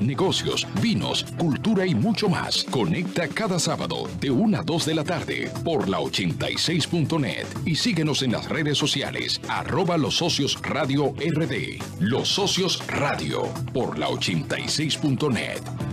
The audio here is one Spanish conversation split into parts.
negocios, vinos, cultura y mucho más. Conecta cada sábado de 1 a 2 de la tarde por la 86.net y síguenos en las redes sociales arroba los socios radio RD. Los socios radio por la 86.net.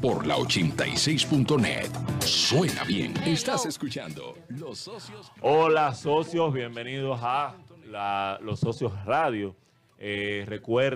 por la 86.net. Suena bien. Estás escuchando Los Socios. Hola socios, bienvenidos a la- Los Socios Radio. Eh, recuerden